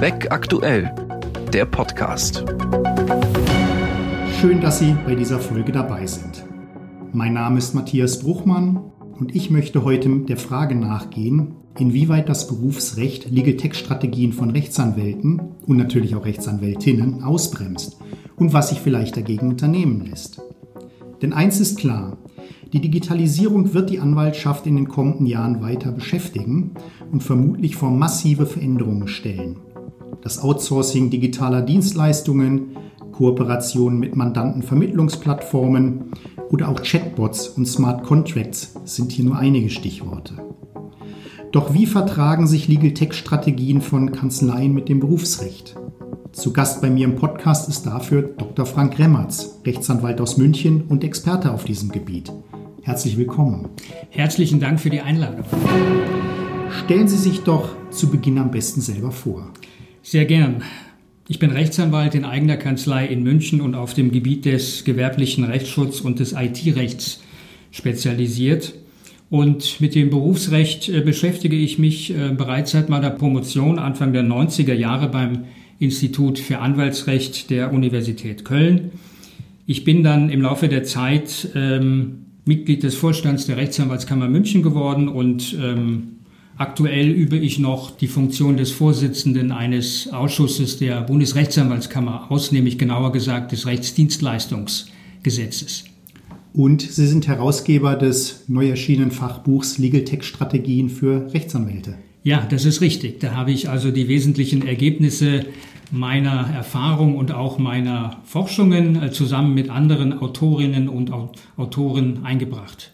Beck aktuell, der Podcast. Schön, dass Sie bei dieser Folge dabei sind. Mein Name ist Matthias Bruchmann und ich möchte heute der Frage nachgehen, inwieweit das Berufsrecht Legal Tech Strategien von Rechtsanwälten und natürlich auch Rechtsanwältinnen ausbremst und was sich vielleicht dagegen unternehmen lässt. Denn eins ist klar, die Digitalisierung wird die Anwaltschaft in den kommenden Jahren weiter beschäftigen und vermutlich vor massive Veränderungen stellen. Das Outsourcing digitaler Dienstleistungen, Kooperationen mit Mandantenvermittlungsplattformen oder auch Chatbots und Smart Contracts sind hier nur einige Stichworte. Doch wie vertragen sich Legal Tech Strategien von Kanzleien mit dem Berufsrecht? Zu Gast bei mir im Podcast ist dafür Dr. Frank Remmertz, Rechtsanwalt aus München und Experte auf diesem Gebiet. Herzlich willkommen. Herzlichen Dank für die Einladung. Stellen Sie sich doch zu Beginn am besten selber vor. Sehr gern. Ich bin Rechtsanwalt in eigener Kanzlei in München und auf dem Gebiet des gewerblichen Rechtsschutz und des IT-Rechts spezialisiert. Und mit dem Berufsrecht äh, beschäftige ich mich äh, bereits seit meiner Promotion Anfang der 90er Jahre beim Institut für Anwaltsrecht der Universität Köln. Ich bin dann im Laufe der Zeit ähm, Mitglied des Vorstands der Rechtsanwaltskammer München geworden und ähm, aktuell übe ich noch die Funktion des Vorsitzenden eines Ausschusses der Bundesrechtsanwaltskammer aus, nämlich genauer gesagt des Rechtsdienstleistungsgesetzes. Und Sie sind Herausgeber des neu erschienenen Fachbuchs Legal Tech Strategien für Rechtsanwälte. Ja, das ist richtig. Da habe ich also die wesentlichen Ergebnisse meiner Erfahrung und auch meiner Forschungen äh, zusammen mit anderen Autorinnen und Autoren eingebracht.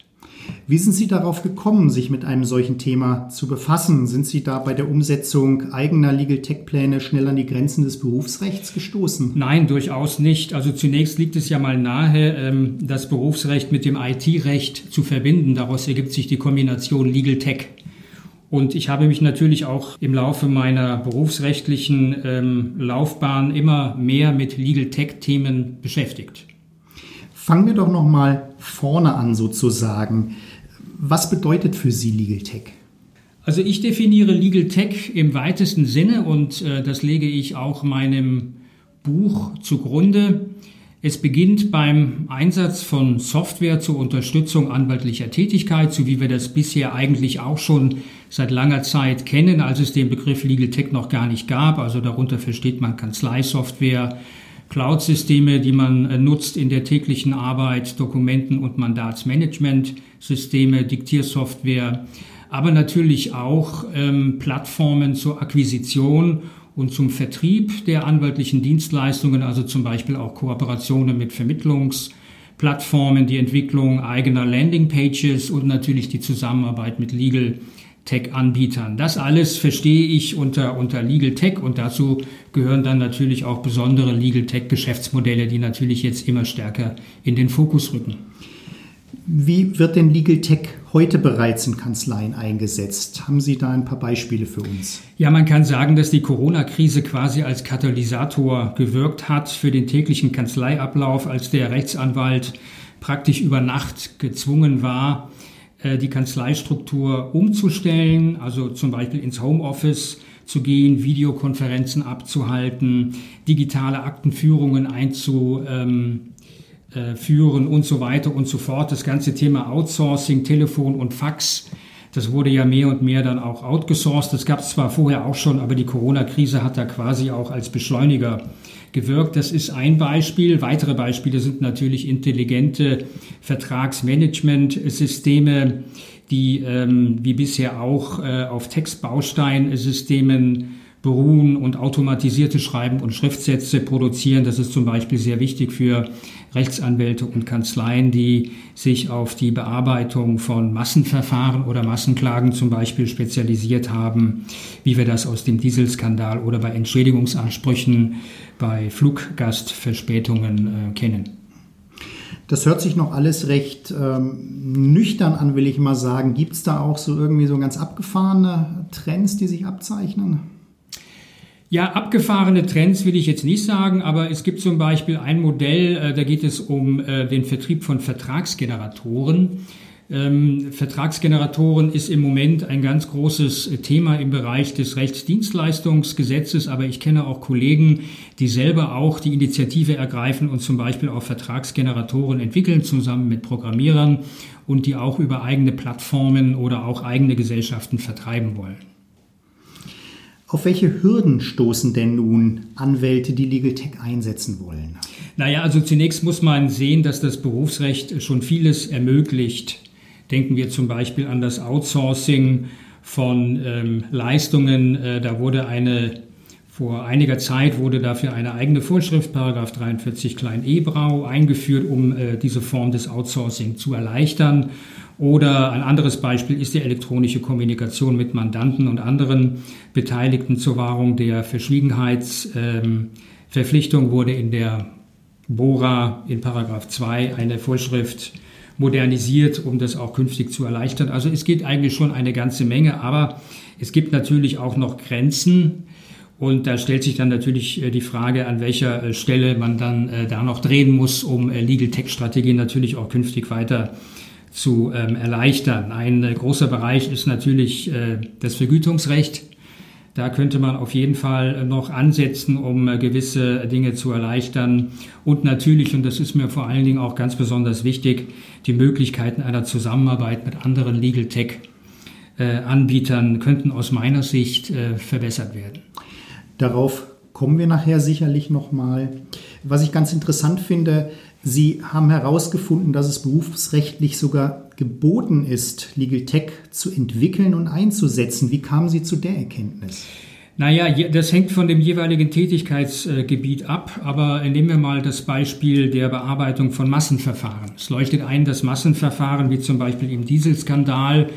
Wie sind Sie darauf gekommen, sich mit einem solchen Thema zu befassen? Sind Sie da bei der Umsetzung eigener Legal Tech Pläne schnell an die Grenzen des Berufsrechts gestoßen? Nein, durchaus nicht. Also zunächst liegt es ja mal nahe, ähm, das Berufsrecht mit dem IT-Recht zu verbinden. Daraus ergibt sich die Kombination Legal Tech. Und ich habe mich natürlich auch im Laufe meiner berufsrechtlichen ähm, Laufbahn immer mehr mit Legal Tech-Themen beschäftigt. Fangen wir doch noch mal vorne an sozusagen. Was bedeutet für Sie Legal Tech? Also ich definiere Legal Tech im weitesten Sinne und äh, das lege ich auch meinem Buch zugrunde es beginnt beim Einsatz von Software zur Unterstützung anwaltlicher Tätigkeit, so wie wir das bisher eigentlich auch schon seit langer Zeit kennen, als es den Begriff Legal Tech noch gar nicht gab. Also darunter versteht man Kanzleisoftware, Cloud-Systeme, die man äh, nutzt in der täglichen Arbeit, Dokumenten- und Mandatsmanagementsysteme, Diktiersoftware, aber natürlich auch ähm, Plattformen zur Akquisition und zum Vertrieb der anwaltlichen Dienstleistungen, also zum Beispiel auch Kooperationen mit Vermittlungsplattformen, die Entwicklung eigener Landingpages und natürlich die Zusammenarbeit mit Legal Tech-Anbietern. Das alles verstehe ich unter, unter Legal Tech und dazu gehören dann natürlich auch besondere Legal Tech-Geschäftsmodelle, die natürlich jetzt immer stärker in den Fokus rücken. Wie wird denn Legal Tech heute bereits in Kanzleien eingesetzt? Haben Sie da ein paar Beispiele für uns? Ja, man kann sagen, dass die Corona-Krise quasi als Katalysator gewirkt hat für den täglichen Kanzleiablauf, als der Rechtsanwalt praktisch über Nacht gezwungen war, die Kanzleistruktur umzustellen, also zum Beispiel ins Homeoffice zu gehen, Videokonferenzen abzuhalten, digitale Aktenführungen einzu, ähm, äh, und so weiter und so fort. Das ganze Thema Outsourcing, Telefon und Fax, das wurde ja mehr und mehr dann auch outgesourced. Das gab es zwar vorher auch schon, aber die Corona-Krise hat da quasi auch als Beschleuniger gewirkt. Das ist ein Beispiel. Weitere Beispiele sind natürlich intelligente Vertragsmanagementsysteme, die ähm, wie bisher auch äh, auf Textbausteinsystemen beruhen und automatisierte Schreiben und Schriftsätze produzieren. Das ist zum Beispiel sehr wichtig für Rechtsanwälte und Kanzleien, die sich auf die Bearbeitung von Massenverfahren oder Massenklagen zum Beispiel spezialisiert haben, wie wir das aus dem Dieselskandal oder bei Entschädigungsansprüchen bei Fluggastverspätungen äh, kennen. Das hört sich noch alles recht ähm, nüchtern an, will ich mal sagen. Gibt es da auch so irgendwie so ganz abgefahrene Trends, die sich abzeichnen? Ja, abgefahrene Trends will ich jetzt nicht sagen, aber es gibt zum Beispiel ein Modell, äh, da geht es um äh, den Vertrieb von Vertragsgeneratoren. Ähm, Vertragsgeneratoren ist im Moment ein ganz großes Thema im Bereich des Rechtsdienstleistungsgesetzes, aber ich kenne auch Kollegen, die selber auch die Initiative ergreifen und zum Beispiel auch Vertragsgeneratoren entwickeln, zusammen mit Programmierern und die auch über eigene Plattformen oder auch eigene Gesellschaften vertreiben wollen. Auf welche Hürden stoßen denn nun Anwälte, die Legal Tech einsetzen wollen? Naja, also zunächst muss man sehen, dass das Berufsrecht schon vieles ermöglicht. Denken wir zum Beispiel an das Outsourcing von ähm, Leistungen. Äh, da wurde eine vor einiger Zeit wurde dafür eine eigene Vorschrift, Paragraph 43 klein e Brau, eingeführt, um äh, diese Form des Outsourcing zu erleichtern. Oder ein anderes Beispiel ist die elektronische Kommunikation mit Mandanten und anderen Beteiligten zur Wahrung der Verschwiegenheitsverpflichtung ähm, wurde in der Bora in Paragraph 2 eine Vorschrift modernisiert, um das auch künftig zu erleichtern. Also es geht eigentlich schon eine ganze Menge, aber es gibt natürlich auch noch Grenzen. Und da stellt sich dann natürlich äh, die Frage, an welcher äh, Stelle man dann äh, da noch drehen muss, um Legal Tech Strategien natürlich auch künftig weiter zu ähm, erleichtern. Ein großer Bereich ist natürlich das Vergütungsrecht. Da könnte man auf jeden Fall noch ansetzen, um gewisse Dinge zu erleichtern. Und natürlich, und das ist mir vor allen Dingen auch ganz besonders wichtig, die Möglichkeiten einer Zusammenarbeit mit anderen Legal Tech Anbietern könnten aus meiner Sicht verbessert werden. Darauf kommen wir nachher sicherlich nochmal. Was ich ganz interessant finde, Sie haben herausgefunden, dass es berufsrechtlich sogar geboten ist, Legal Tech zu entwickeln und einzusetzen. Wie kamen Sie zu der Erkenntnis? Naja, das hängt von dem jeweiligen Tätigkeitsgebiet ab, aber nehmen wir mal das Beispiel der Bearbeitung von Massenverfahren. Es leuchtet ein, dass Massenverfahren wie zum Beispiel im Dieselskandal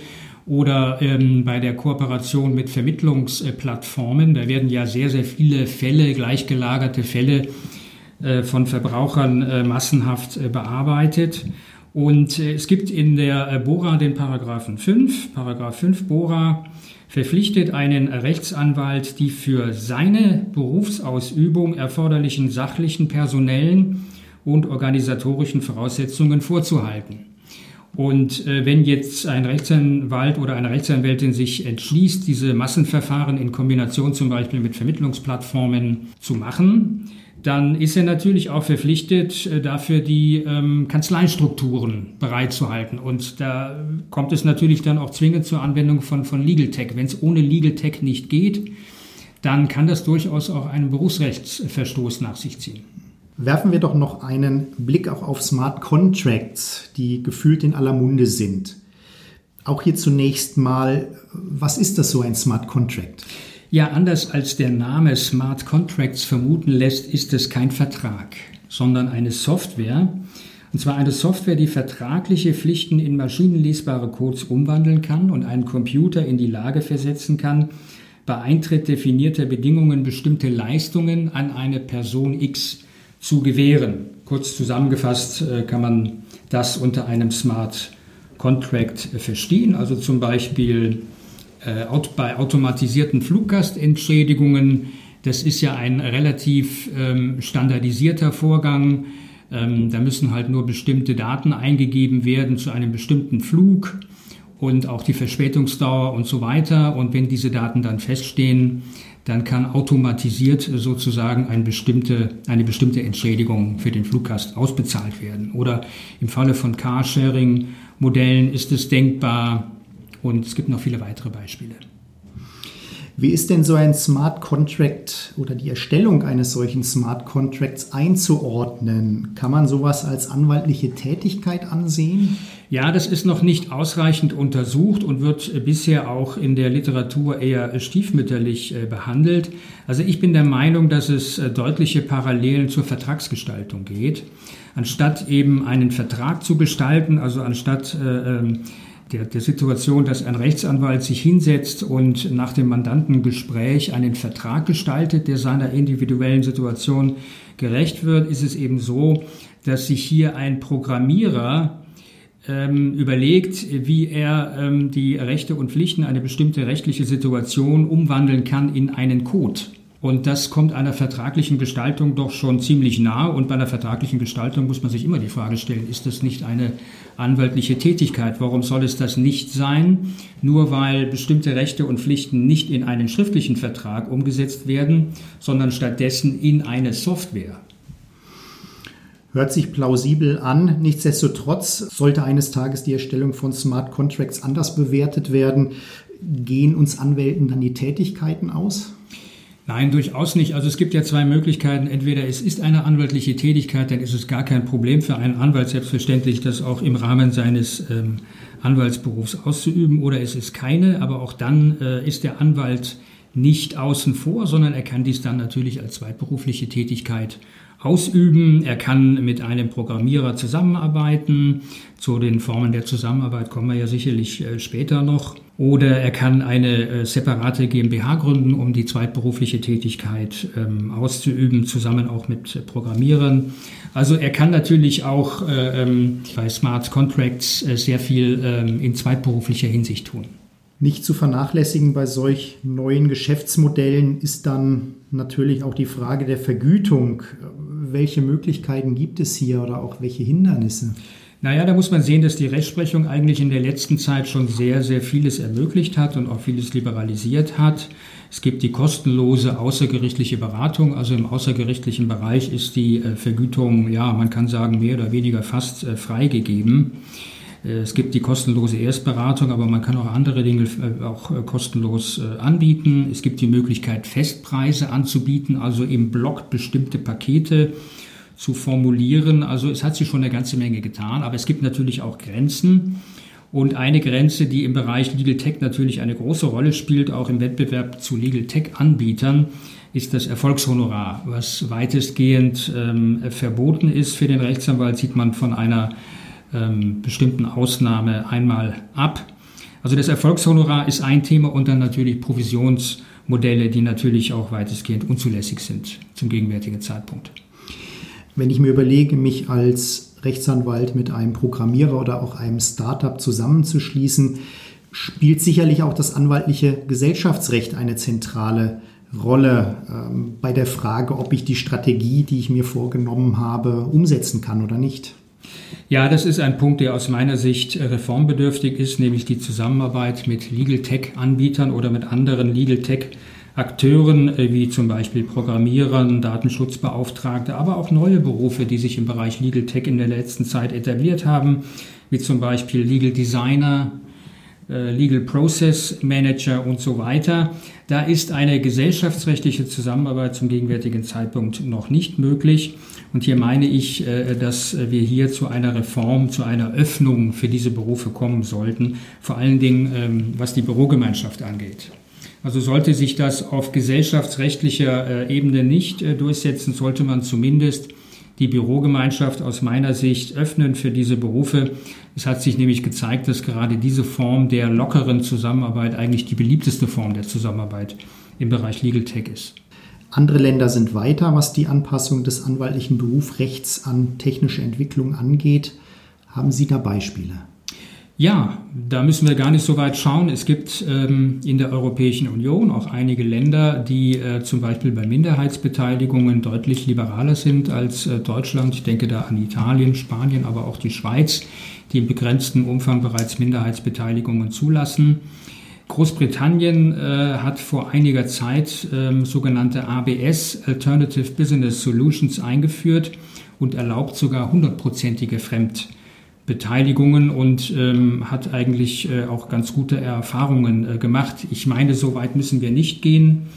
oder ähm, bei der Kooperation mit Vermittlungsplattformen. Da werden ja sehr, sehr viele Fälle, gleichgelagerte Fälle von Verbrauchern äh, massenhaft äh, bearbeitet. Und äh, es gibt in der äh, Bora den Paragraphen 5, Paragraph 5 Bora, verpflichtet einen Rechtsanwalt, die für seine Berufsausübung erforderlichen sachlichen, personellen und organisatorischen Voraussetzungen vorzuhalten. Und äh, wenn jetzt ein Rechtsanwalt oder eine Rechtsanwältin sich entschließt, diese Massenverfahren in Kombination zum Beispiel mit Vermittlungsplattformen zu machen, dann ist er natürlich auch verpflichtet, äh, dafür die ähm, Kanzleistrukturen bereitzuhalten. Und da kommt es natürlich dann auch zwingend zur Anwendung von, von Legal Tech. Wenn es ohne Legal Tech nicht geht, dann kann das durchaus auch einen Berufsrechtsverstoß nach sich ziehen. Werfen wir doch noch einen Blick auch auf Smart Contracts, die gefühlt in aller Munde sind. Auch hier zunächst mal, was ist das so ein Smart Contract? Ja, anders als der Name Smart Contracts vermuten lässt, ist es kein Vertrag, sondern eine Software. Und zwar eine Software, die vertragliche Pflichten in maschinenlesbare Codes umwandeln kann und einen Computer in die Lage versetzen kann, bei Eintritt definierter Bedingungen bestimmte Leistungen an eine Person X zu gewähren. Kurz zusammengefasst äh, kann man das unter einem Smart Contract äh, verstehen, also zum Beispiel bei automatisierten Fluggastentschädigungen. Das ist ja ein relativ ähm, standardisierter Vorgang. Ähm, da müssen halt nur bestimmte Daten eingegeben werden zu einem bestimmten Flug und auch die Verspätungsdauer und so weiter. Und wenn diese Daten dann feststehen, dann kann automatisiert sozusagen eine bestimmte, eine bestimmte Entschädigung für den Fluggast ausbezahlt werden. Oder im Falle von Carsharing-Modellen ist es denkbar und es gibt noch viele weitere Beispiele. Wie ist denn so ein Smart Contract oder die Erstellung eines solchen Smart Contracts einzuordnen? Kann man sowas als anwaltliche Tätigkeit ansehen? Ja, das ist noch nicht ausreichend untersucht und wird bisher auch in der Literatur eher stiefmütterlich äh, behandelt. Also ich bin der Meinung, dass es äh, deutliche Parallelen zur Vertragsgestaltung geht. Anstatt eben einen Vertrag zu gestalten, also anstatt äh, ähm, der, der Situation, dass ein Rechtsanwalt sich hinsetzt und nach dem Mandantengespräch einen Vertrag gestaltet, der seiner individuellen Situation gerecht wird, ist es eben so, dass sich hier ein Programmierer ähm, überlegt, wie er ähm, die Rechte und Pflichten, eine bestimmte rechtliche Situation umwandeln kann in einen Code. Und das kommt einer vertraglichen Gestaltung doch schon ziemlich nah. Und bei einer vertraglichen Gestaltung muss man sich immer die Frage stellen, ist das nicht eine anwaltliche Tätigkeit? Warum soll es das nicht sein? Nur weil bestimmte Rechte und Pflichten nicht in einen schriftlichen Vertrag umgesetzt werden, sondern stattdessen in eine Software. Hört sich plausibel an. Nichtsdestotrotz sollte eines Tages die Erstellung von Smart Contracts anders bewertet werden. Gehen uns Anwälten dann die Tätigkeiten aus? Nein, durchaus nicht. Also es gibt ja zwei Möglichkeiten. Entweder es ist eine anwaltliche Tätigkeit, dann ist es gar kein Problem für einen Anwalt selbstverständlich, das auch im Rahmen seines ähm, Anwaltsberufs auszuüben, oder es ist keine. Aber auch dann äh, ist der Anwalt nicht außen vor, sondern er kann dies dann natürlich als zweitberufliche Tätigkeit ausüben. Er kann mit einem Programmierer zusammenarbeiten. Zu den Formen der Zusammenarbeit kommen wir ja sicherlich äh, später noch. Oder er kann eine äh, separate GmbH gründen, um die zweitberufliche Tätigkeit ähm, auszuüben, zusammen auch mit Programmierern. Also er kann natürlich auch äh, ähm, bei Smart Contracts sehr viel ähm, in zweitberuflicher Hinsicht tun. Nicht zu vernachlässigen bei solch neuen Geschäftsmodellen ist dann natürlich auch die Frage der Vergütung. Welche Möglichkeiten gibt es hier oder auch welche Hindernisse? Naja, da muss man sehen, dass die Rechtsprechung eigentlich in der letzten Zeit schon sehr, sehr vieles ermöglicht hat und auch vieles liberalisiert hat. Es gibt die kostenlose außergerichtliche Beratung. Also im außergerichtlichen Bereich ist die äh, Vergütung, ja, man kann sagen, mehr oder weniger fast äh, freigegeben. Äh, es gibt die kostenlose Erstberatung, aber man kann auch andere Dinge auch kostenlos anbieten. Es gibt die Möglichkeit, Festpreise anzubieten, also im Block bestimmte Pakete zu formulieren. Also es hat sich schon eine ganze Menge getan, aber es gibt natürlich auch Grenzen. Und eine Grenze, die im Bereich Legal Tech natürlich eine große Rolle spielt, auch im Wettbewerb zu Legal Tech-Anbietern, ist das Erfolgshonorar, was weitestgehend ähm, verboten ist für den Rechtsanwalt, sieht man von einer ähm, bestimmten Ausnahme einmal ab. Also das Erfolgshonorar ist ein Thema und dann natürlich Provisionsmodelle, die natürlich auch weitestgehend unzulässig sind zum gegenwärtigen Zeitpunkt. Wenn ich mir überlege, mich als Rechtsanwalt mit einem Programmierer oder auch einem Startup zusammenzuschließen, spielt sicherlich auch das anwaltliche Gesellschaftsrecht eine zentrale Rolle ähm, bei der Frage, ob ich die Strategie, die ich mir vorgenommen habe, umsetzen kann oder nicht. Ja, das ist ein Punkt, der aus meiner Sicht reformbedürftig ist, nämlich die Zusammenarbeit mit Legal Tech-Anbietern oder mit anderen Legal Tech-Anbietern Akteuren äh, wie zum Beispiel Programmierern, Datenschutzbeauftragte, aber auch neue Berufe, die sich im Bereich Legal Tech in der letzten Zeit etabliert haben, wie zum Beispiel Legal Designer, äh, Legal Process Manager und so weiter. Da ist eine gesellschaftsrechtliche Zusammenarbeit zum gegenwärtigen Zeitpunkt noch nicht möglich. Und hier meine ich, äh, dass wir hier zu einer Reform, zu einer Öffnung für diese Berufe kommen sollten, vor allen Dingen ähm, was die Bürogemeinschaft angeht. Also sollte sich das auf gesellschaftsrechtlicher äh, Ebene nicht äh, durchsetzen, sollte man zumindest die Bürogemeinschaft aus meiner Sicht öffnen für diese Berufe. Es hat sich nämlich gezeigt, dass gerade diese Form der lockeren Zusammenarbeit eigentlich die beliebteste Form der Zusammenarbeit im Bereich Legal Tech ist. Andere Länder sind weiter, was die Anpassung des anwaltlichen Berufsrechts an technische Entwicklung angeht. Haben Sie da Beispiele? Ja, da müssen wir gar nicht so weit schauen. Es gibt ähm, in der Europäischen Union auch einige Länder, die äh, zum Beispiel bei Minderheitsbeteiligungen deutlich liberaler sind als äh, Deutschland. Ich denke da an Italien, Spanien, aber auch die Schweiz, die im begrenzten Umfang bereits Minderheitsbeteiligungen zulassen. Großbritannien äh, hat vor einiger Zeit ähm, sogenannte ABS, Alternative Business Solutions, eingeführt und erlaubt sogar hundertprozentige Fremd Beteiligungen und ähm, hat eigentlich äh, auch ganz gute Erfahrungen äh, gemacht. Ich meine, so weit müssen wir nicht gehen,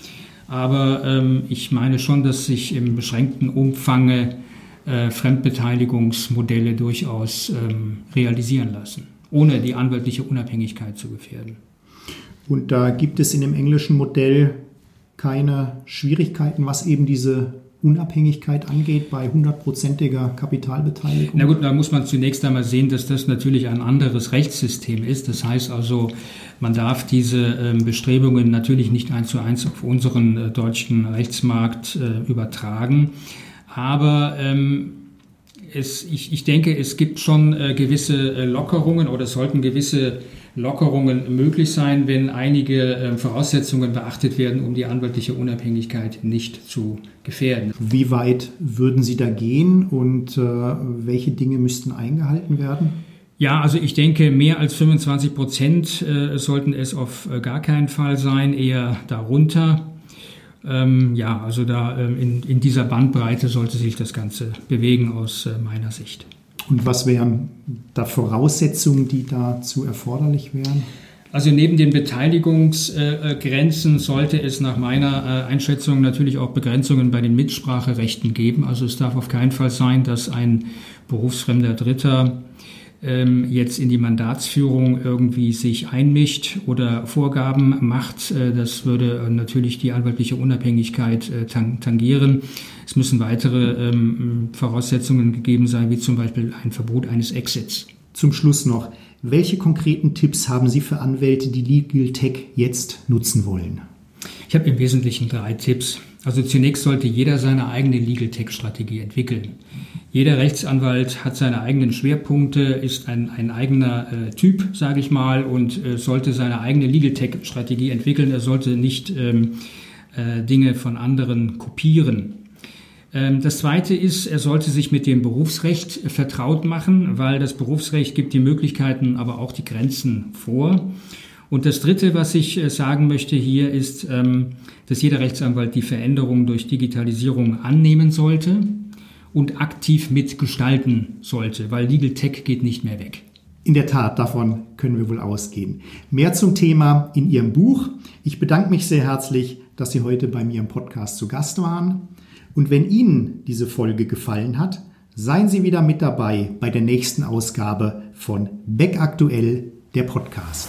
aber ähm, ich meine schon, dass sich im beschränkten Umfang äh, Fremdbeteiligungsmodelle durchaus ähm, realisieren lassen, ohne die anwaltliche Unabhängigkeit zu gefährden. Und da gibt es in dem englischen Modell keine Schwierigkeiten, was eben diese Unabhängigkeit angeht bei hundertprozentiger Kapitalbeteiligung? Na gut, da muss man zunächst einmal sehen, dass das natürlich ein anderes Rechtssystem ist. Das heißt also, man darf diese ähm, Bestrebungen natürlich nicht eins zu eins auf unseren äh, deutschen Rechtsmarkt äh, übertragen. Aber ähm, es, ich, ich denke, es gibt schon äh, gewisse Lockerungen oder es sollten gewisse Lockerungen möglich sein, wenn einige äh, Voraussetzungen beachtet werden, um die anwaltliche Unabhängigkeit nicht zu gefährden. Wie weit würden Sie da gehen und äh, welche Dinge müssten eingehalten werden? Ja, also ich denke, mehr als 25 Prozent äh, sollten es auf äh, gar keinen Fall sein, eher darunter. Ähm, ja, also da ähm, in, in dieser Bandbreite sollte sich das Ganze bewegen aus äh, meiner Sicht. Und was wären da Voraussetzungen, die dazu erforderlich wären? Also neben den Beteiligungsgrenzen sollte es nach meiner Einschätzung natürlich auch Begrenzungen bei den Mitspracherechten geben. Also es darf auf keinen Fall sein, dass ein berufsfremder Dritter jetzt in die Mandatsführung irgendwie sich einmischt oder Vorgaben macht. Äh, das würde natürlich die anwaltliche Unabhängigkeit äh, tangieren. Es müssen weitere ähm, Voraussetzungen gegeben sein, wie zum Beispiel ein Verbot eines Exits. Zum Schluss noch, welche konkreten Tipps haben Sie für Anwälte, die Legal Tech jetzt nutzen wollen? Ich habe im Wesentlichen drei Tipps. Also zunächst sollte jeder seine eigene Legal Tech Strategie entwickeln. Jeder Rechtsanwalt hat seine eigenen Schwerpunkte, ist ein, ein eigener äh, Typ, sage ich mal, und äh, sollte seine eigene Legal Tech Strategie entwickeln. Er sollte nicht ähm, äh, Dinge von anderen kopieren. Ähm, das Zweite ist, er sollte sich mit dem Berufsrecht vertraut machen, weil das Berufsrecht gibt die Möglichkeiten, aber auch die Grenzen vor. Und das Dritte, was ich äh, sagen möchte hier, ist, ähm, dass jeder Rechtsanwalt die Veränderung durch Digitalisierung annehmen sollte und aktiv mitgestalten sollte, weil Legal Tech geht nicht mehr weg. In der Tat, davon können wir wohl ausgehen. Mehr zum Thema in Ihrem Buch. Ich bedanke mich sehr herzlich, dass Sie heute bei mir im Podcast zu Gast waren. Und wenn Ihnen diese Folge gefallen hat, seien Sie wieder mit dabei bei der nächsten Ausgabe von Beck Aktuell, der Podcast.